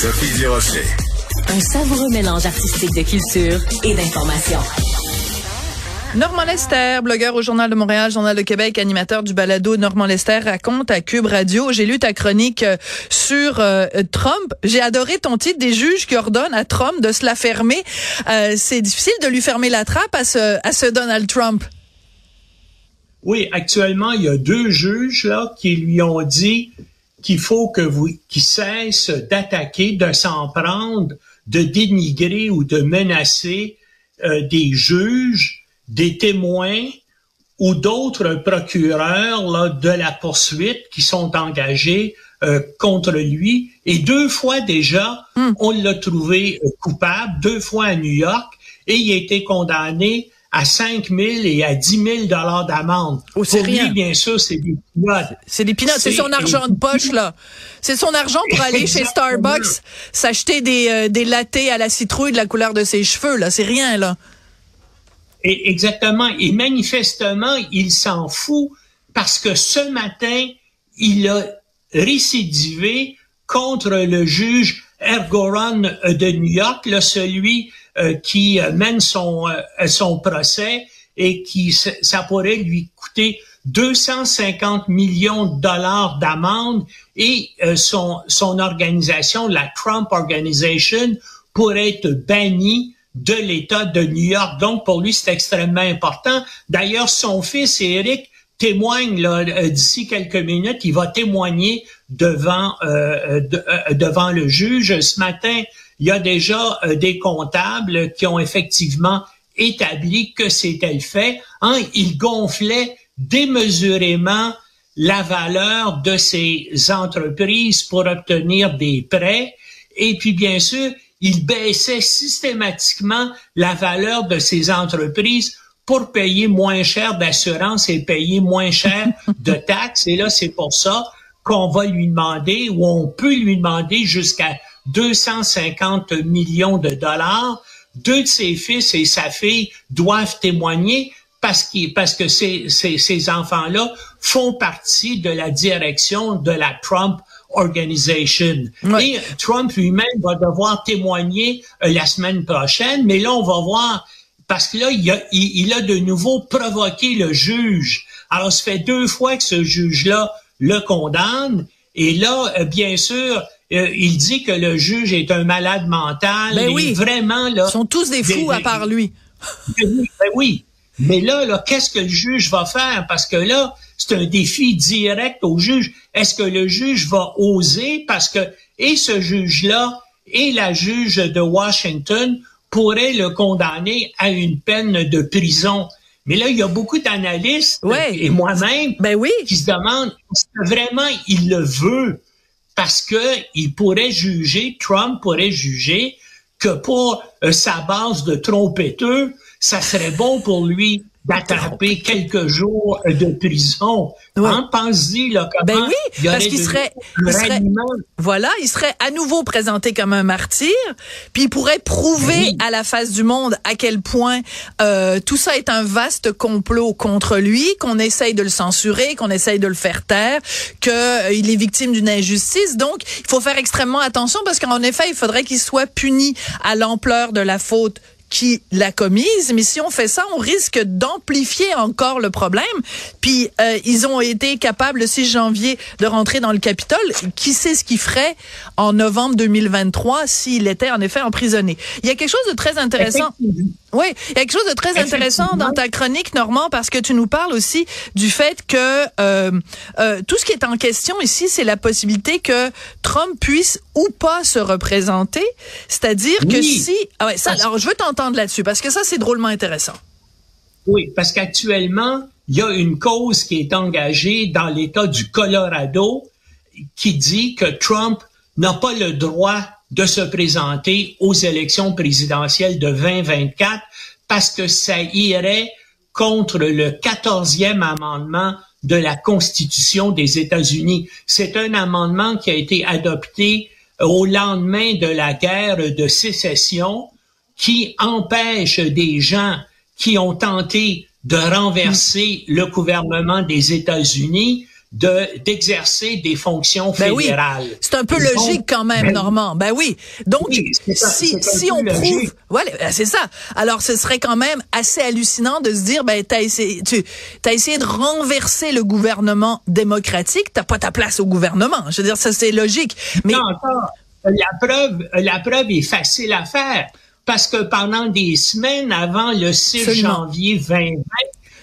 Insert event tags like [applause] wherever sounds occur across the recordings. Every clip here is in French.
Sophie Durocher. Un savoureux mélange artistique de culture et d'information. Normand Lester, blogueur au Journal de Montréal, Journal de Québec, animateur du balado Normand Lester raconte à Cube Radio. J'ai lu ta chronique euh, sur euh, Trump. J'ai adoré ton titre des juges qui ordonnent à Trump de se la fermer. Euh, c'est difficile de lui fermer la trappe à ce, à ce Donald Trump. Oui, actuellement, il y a deux juges là qui lui ont dit qu'il faut que vous qu'il cesse d'attaquer, de s'en prendre, de dénigrer ou de menacer des juges des témoins ou d'autres procureurs là, de la poursuite qui sont engagés euh, contre lui. Et deux fois déjà, hmm. on l'a trouvé euh, coupable, deux fois à New York, et il a été condamné à 5 000 et à 10 000 dollars d'amende. Oh, pour rien. lui, bien sûr, c'est des pinottes. C'est des pinottes, c'est son argent de poche, là. C'est son argent pour aller chez Starbucks s'acheter des, euh, des lattés à la citrouille de la couleur de ses cheveux, là. C'est rien, là. Et exactement. Et manifestement, il s'en fout parce que ce matin, il a récidivé contre le juge Ergoron de New York, là, celui euh, qui euh, mène son, euh, son procès et qui ça pourrait lui coûter 250 millions de dollars d'amende et son, son organisation, la Trump Organization, pourrait être bannie de l'État de New York. Donc, pour lui, c'est extrêmement important. D'ailleurs, son fils, Eric, témoigne d'ici quelques minutes. Il va témoigner devant, euh, euh, devant le juge. Ce matin, il y a déjà des comptables qui ont effectivement établi que c'était le fait. Hein, il gonflait démesurément la valeur de ces entreprises pour obtenir des prêts. Et puis, bien sûr, il baissait systématiquement la valeur de ces entreprises pour payer moins cher d'assurance et payer moins cher [laughs] de taxes. Et là, c'est pour ça qu'on va lui demander ou on peut lui demander jusqu'à 250 millions de dollars. Deux de ses fils et sa fille doivent témoigner parce, parce que ces, ces, ces enfants-là font partie de la direction de la Trump Organization. Et Trump lui-même va devoir témoigner euh, la semaine prochaine, mais là, on va voir, parce que là, il a, il, a de nouveau provoqué le juge. Alors, ça fait deux fois que ce juge-là le condamne, et là, euh, bien sûr, euh, il dit que le juge est un malade mental. Ben oui. Vraiment, là. Ils sont tous des fous à part lui. [laughs] Ben oui. Mais là, là, qu'est-ce que le juge va faire? Parce que là, c'est un défi direct au juge. Est-ce que le juge va oser? Parce que, et ce juge-là, et la juge de Washington pourraient le condamner à une peine de prison. Mais là, il y a beaucoup d'analystes, et moi-même, ben oui. qui se demandent est-ce que vraiment il le veut? Parce que il pourrait juger, Trump pourrait juger que pour euh, sa base de trompetteux, ça serait bon pour lui d'attraper quelques jours de prison. Ouais. Hein, pense-y, là, comment ben oui, parce qu'il serait, il serait, voilà, il serait à nouveau présenté comme un martyr, puis il pourrait prouver ben oui. à la face du monde à quel point euh, tout ça est un vaste complot contre lui, qu'on essaye de le censurer, qu'on essaye de le faire taire, qu'il euh, est victime d'une injustice. Donc, il faut faire extrêmement attention parce qu'en effet, il faudrait qu'il soit puni à l'ampleur de la faute qui l'a commise, mais si on fait ça, on risque d'amplifier encore le problème. Puis euh, ils ont été capables le 6 janvier de rentrer dans le Capitole. Qui sait ce qu'il ferait en novembre 2023 s'il était en effet emprisonné? Il y a quelque chose de très intéressant. Oui, il y a quelque chose de très intéressant dans ta chronique, Normand, parce que tu nous parles aussi du fait que euh, euh, tout ce qui est en question ici, c'est la possibilité que Trump puisse ou pas se représenter. C'est-à-dire oui. que si... Ah ouais, ça, alors, je veux t'entendre là-dessus, parce que ça, c'est drôlement intéressant. Oui, parce qu'actuellement, il y a une cause qui est engagée dans l'État du Colorado qui dit que Trump n'a pas le droit de se présenter aux élections présidentielles de 2024 parce que ça irait contre le 14e amendement de la Constitution des États-Unis. C'est un amendement qui a été adopté au lendemain de la guerre de sécession qui empêche des gens qui ont tenté de renverser le gouvernement des États-Unis de d'exercer des fonctions fédérales. Ben oui. C'est un peu logique quand même, Normand. Ben oui. Donc si si on prouve, voilà, ben, c'est ça. Alors ce serait quand même assez hallucinant de se dire, ben t'as essayé, tu as essayé de renverser le gouvernement démocratique, t'as pas ta place au gouvernement. Je veux dire, ça c'est logique. Mais non, la preuve, la preuve est facile à faire parce que pendant des semaines avant le 6 janvier 2020,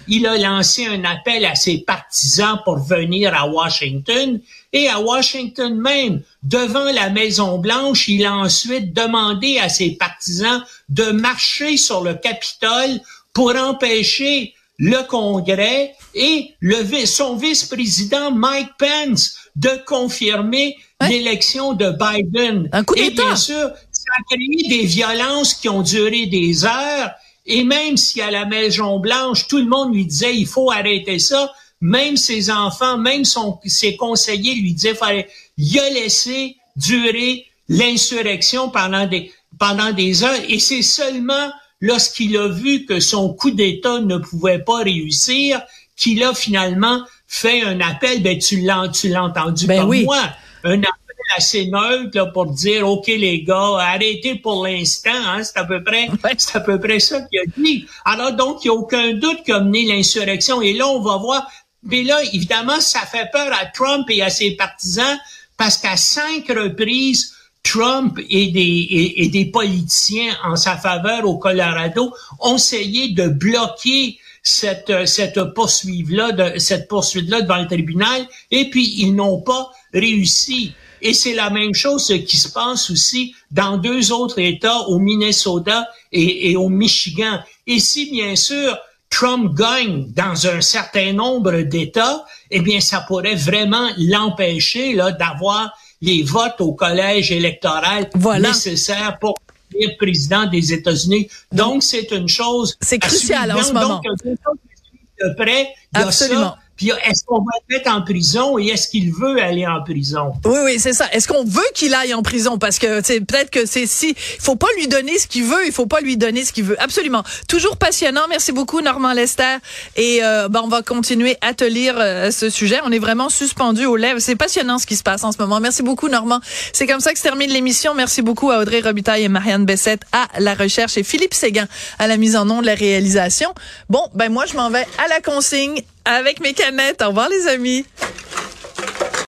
il a lancé un appel à ses partisans pour venir à Washington. Et à Washington même, devant la Maison Blanche, il a ensuite demandé à ses partisans de marcher sur le Capitole pour empêcher le Congrès et le, son vice-président Mike Pence de confirmer l'élection de Biden. Un coup et bien sûr, ça a créé des violences qui ont duré des heures et même si à la Maison Blanche, tout le monde lui disait il faut arrêter ça, même ses enfants, même son, ses conseillers lui disaient fallait, il a laissé durer l'insurrection pendant des pendant des heures. Et c'est seulement lorsqu'il a vu que son coup d'État ne pouvait pas réussir qu'il a finalement fait un appel. Ben tu l'as tu l'as entendu ben comme moi, un appel assez neutre là, pour dire OK les gars, arrêtez pour l'instant, hein, c'est à peu près [laughs] c'est à peu près ça qu'il a dit. Alors donc il n'y a aucun doute qu'a mené l'insurrection et là on va voir mais là évidemment ça fait peur à Trump et à ses partisans parce qu'à cinq reprises Trump et des, et, des politiciens en sa faveur au Colorado ont essayé de bloquer cette, cette poursuite-là, cette poursuite-là devant le tribunal, et puis ils n'ont pas réussi. Et c'est la même chose qui se passe aussi dans deux autres États, au Minnesota et, au Michigan. Et si, bien sûr, Trump gagne dans un certain nombre d'États, eh bien, ça pourrait vraiment l'empêcher là d'avoir les votes au collège électoral nécessaires pour être président des États-Unis. Donc, c'est une chose. C'est crucial en ce moment. Donc, de près, Absolument. Puis est-ce qu'on va le mettre en prison et est-ce qu'il veut aller en prison? Oui, oui, c'est ça. Est-ce qu'on veut qu'il aille en prison? Parce que peut-être que c'est si. Il faut pas lui donner ce qu'il veut, il faut pas lui donner ce qu'il veut. Absolument. Toujours passionnant. Merci beaucoup, Normand Lester. Et euh, ben, on va continuer à te lire euh, ce sujet. On est vraiment suspendu aux lèvres. C'est passionnant ce qui se passe en ce moment. Merci beaucoup, Normand. C'est comme ça que se termine l'émission. Merci beaucoup à Audrey Robitaille et Marianne Bessette à la recherche et Philippe Séguin à la mise en nom de la réalisation. Bon, ben moi, je m'en vais à la consigne avec mes canettes. Au revoir les amis.